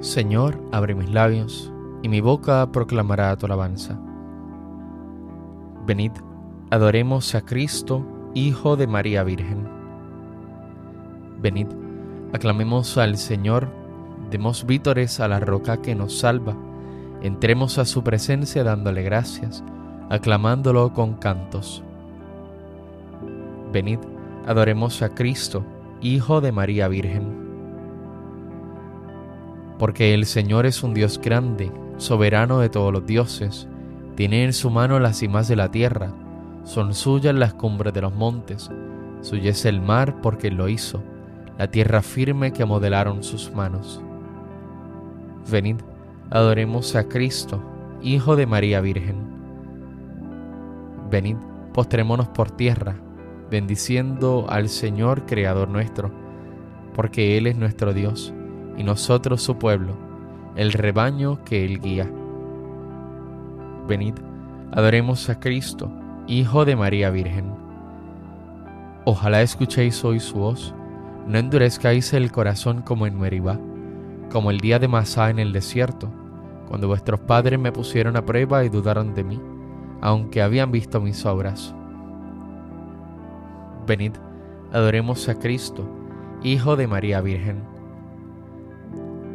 Señor, abre mis labios, y mi boca proclamará tu alabanza. Venid, adoremos a Cristo, Hijo de María Virgen. Venid, aclamemos al Señor, demos vítores a la roca que nos salva, entremos a su presencia dándole gracias, aclamándolo con cantos. Venid, adoremos a Cristo, Hijo de María Virgen porque el Señor es un Dios grande, soberano de todos los dioses, tiene en su mano las cimas de la tierra, son suyas las cumbres de los montes, suya es el mar porque lo hizo, la tierra firme que modelaron sus manos. Venid, adoremos a Cristo, Hijo de María Virgen. Venid, postrémonos por tierra, bendiciendo al Señor Creador nuestro, porque Él es nuestro Dios y nosotros su pueblo, el rebaño que Él guía. Venid, adoremos a Cristo, Hijo de María Virgen. Ojalá escuchéis hoy su voz, no endurezcáis el corazón como en Meribá, como el día de Masá en el desierto, cuando vuestros padres me pusieron a prueba y dudaron de mí, aunque habían visto mis obras. Venid, adoremos a Cristo, Hijo de María Virgen.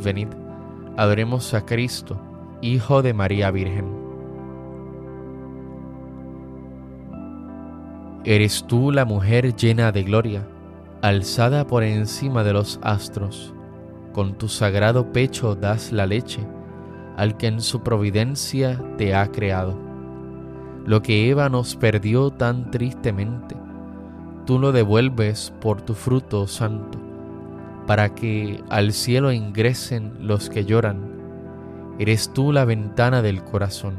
Venid, adoremos a Cristo, Hijo de María Virgen. Eres tú la mujer llena de gloria, alzada por encima de los astros. Con tu sagrado pecho das la leche al que en su providencia te ha creado. Lo que Eva nos perdió tan tristemente, tú lo devuelves por tu fruto santo para que al cielo ingresen los que lloran. Eres tú la ventana del corazón.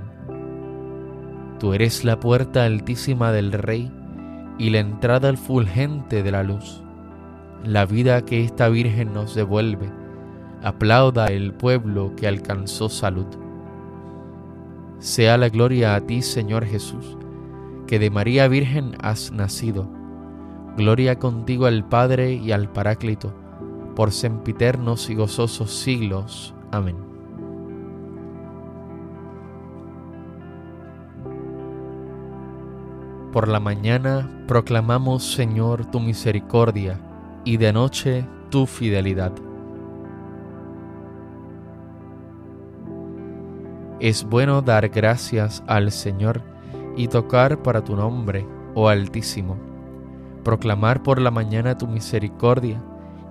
Tú eres la puerta altísima del Rey y la entrada fulgente de la luz. La vida que esta Virgen nos devuelve, aplauda el pueblo que alcanzó salud. Sea la gloria a ti, Señor Jesús, que de María Virgen has nacido. Gloria contigo al Padre y al Paráclito por sempiternos y gozosos siglos. Amén. Por la mañana proclamamos, Señor, tu misericordia y de noche tu fidelidad. Es bueno dar gracias al Señor y tocar para tu nombre, oh Altísimo, proclamar por la mañana tu misericordia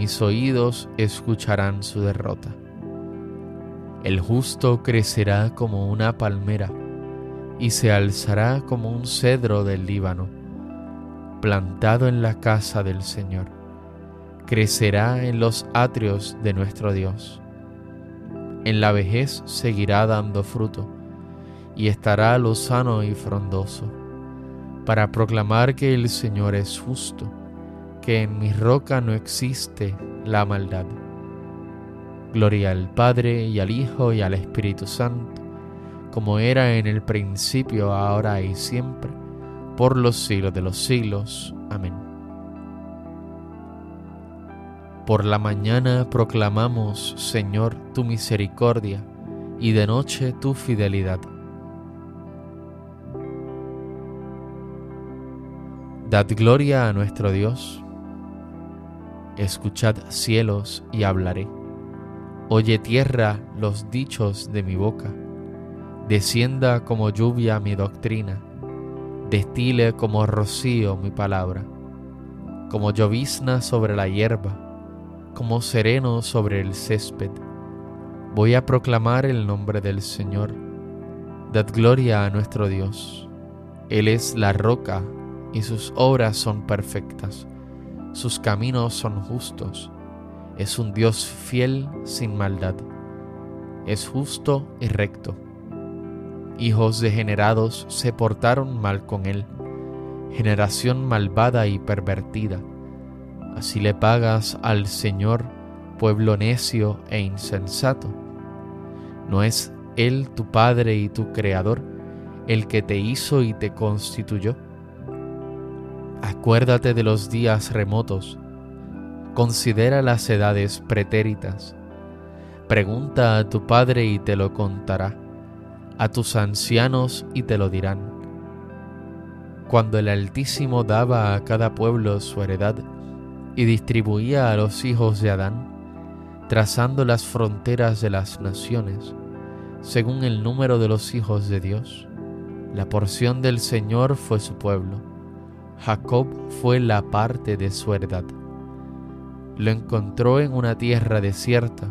mis oídos escucharán su derrota. El justo crecerá como una palmera y se alzará como un cedro del Líbano, plantado en la casa del Señor. Crecerá en los atrios de nuestro Dios. En la vejez seguirá dando fruto y estará lozano y frondoso, para proclamar que el Señor es justo que en mi roca no existe la maldad. Gloria al Padre y al Hijo y al Espíritu Santo, como era en el principio, ahora y siempre, por los siglos de los siglos. Amén. Por la mañana proclamamos, Señor, tu misericordia, y de noche tu fidelidad. Dad gloria a nuestro Dios. Escuchad cielos y hablaré Oye tierra los dichos de mi boca, descienda como lluvia mi doctrina, destile como rocío mi palabra, como llovizna sobre la hierba, como sereno sobre el césped. Voy a proclamar el nombre del Señor. Dad gloria a nuestro Dios. Él es la roca y sus obras son perfectas. Sus caminos son justos es un Dios fiel sin maldad. Es justo y recto. Hijos degenerados se portaron mal con él. Generación malvada y pervertida. Así le pagas al Señor, pueblo necio e insensato. ¿No es Él tu Padre y tu Creador, el que te hizo y te constituyó? Acuérdate de los días remotos Considera las edades pretéritas. Pregunta a tu padre y te lo contará, a tus ancianos y te lo dirán. Cuando el Altísimo daba a cada pueblo su heredad y distribuía a los hijos de Adán, trazando las fronteras de las naciones, según el número de los hijos de Dios, la porción del Señor fue su pueblo, Jacob fue la parte de su heredad lo encontró en una tierra desierta,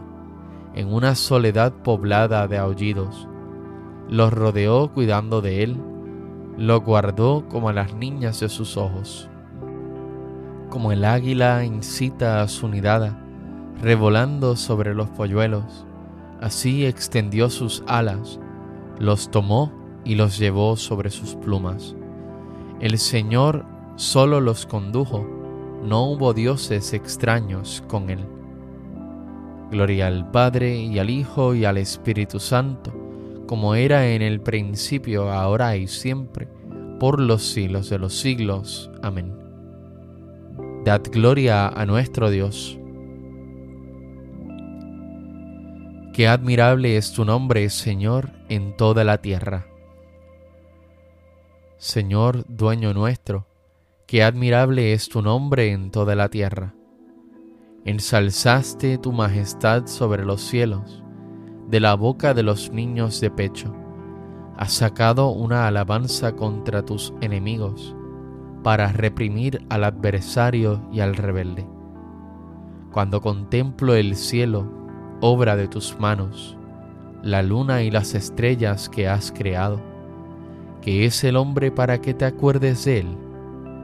en una soledad poblada de aullidos. Lo rodeó cuidando de él, lo guardó como a las niñas de sus ojos. Como el águila incita a su nidada, revolando sobre los polluelos, así extendió sus alas, los tomó y los llevó sobre sus plumas. El Señor solo los condujo no hubo dioses extraños con él. Gloria al Padre y al Hijo y al Espíritu Santo, como era en el principio, ahora y siempre, por los siglos de los siglos. Amén. Dad gloria a nuestro Dios. Qué admirable es tu nombre, Señor, en toda la tierra. Señor, dueño nuestro, Qué admirable es tu nombre en toda la tierra. Ensalzaste tu majestad sobre los cielos, de la boca de los niños de pecho. Has sacado una alabanza contra tus enemigos, para reprimir al adversario y al rebelde. Cuando contemplo el cielo, obra de tus manos, la luna y las estrellas que has creado, que es el hombre para que te acuerdes de él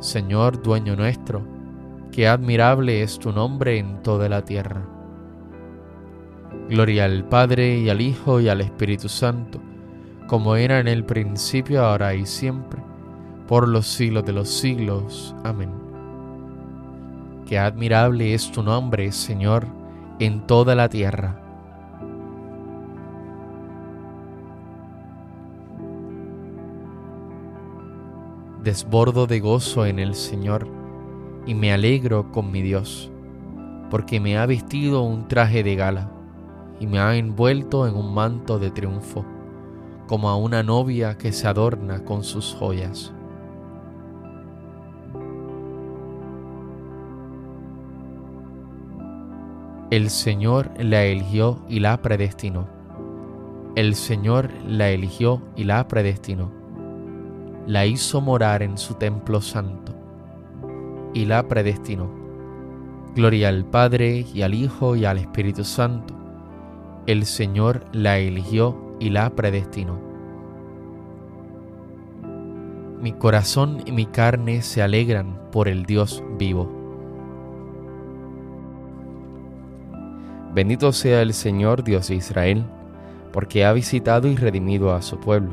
Señor dueño nuestro, qué admirable es tu nombre en toda la tierra. Gloria al Padre y al Hijo y al Espíritu Santo, como era en el principio, ahora y siempre, por los siglos de los siglos. Amén. Qué admirable es tu nombre, Señor, en toda la tierra. Desbordo de gozo en el Señor y me alegro con mi Dios, porque me ha vestido un traje de gala y me ha envuelto en un manto de triunfo, como a una novia que se adorna con sus joyas. El Señor la eligió y la predestinó. El Señor la eligió y la predestinó la hizo morar en su templo santo y la predestinó. Gloria al Padre y al Hijo y al Espíritu Santo, el Señor la eligió y la predestinó. Mi corazón y mi carne se alegran por el Dios vivo. Bendito sea el Señor Dios de Israel, porque ha visitado y redimido a su pueblo,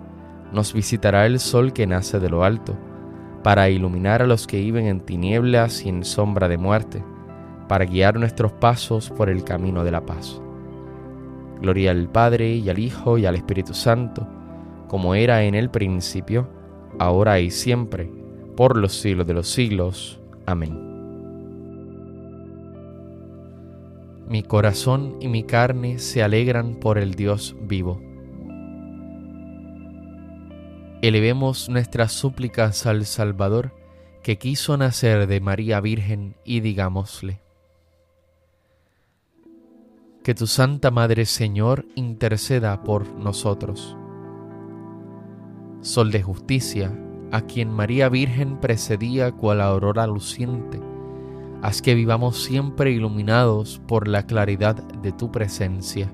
nos visitará el sol que nace de lo alto, para iluminar a los que viven en tinieblas y en sombra de muerte, para guiar nuestros pasos por el camino de la paz. Gloria al Padre y al Hijo y al Espíritu Santo, como era en el principio, ahora y siempre, por los siglos de los siglos. Amén. Mi corazón y mi carne se alegran por el Dios vivo. Elevemos nuestras súplicas al Salvador, que quiso nacer de María Virgen, y digámosle, que tu Santa Madre Señor interceda por nosotros. Sol de justicia, a quien María Virgen precedía cual aurora luciente, haz que vivamos siempre iluminados por la claridad de tu presencia.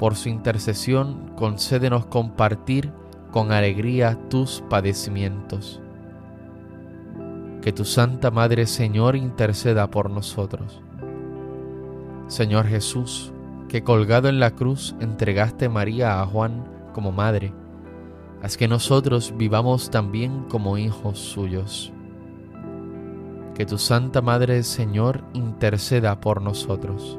por su intercesión concédenos compartir con alegría tus padecimientos. Que tu Santa Madre, Señor, interceda por nosotros. Señor Jesús, que colgado en la cruz entregaste María a Juan como madre, haz que nosotros vivamos también como hijos suyos. Que tu Santa Madre Señor interceda por nosotros.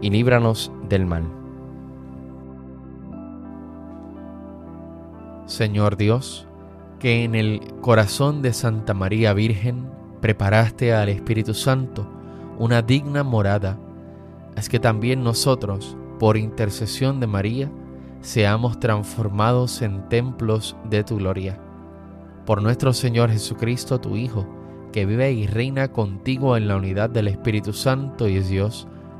y líbranos del mal. Señor Dios, que en el corazón de Santa María Virgen preparaste al Espíritu Santo una digna morada, es que también nosotros, por intercesión de María, seamos transformados en templos de tu gloria. Por nuestro Señor Jesucristo, tu Hijo, que vive y reina contigo en la unidad del Espíritu Santo y es Dios,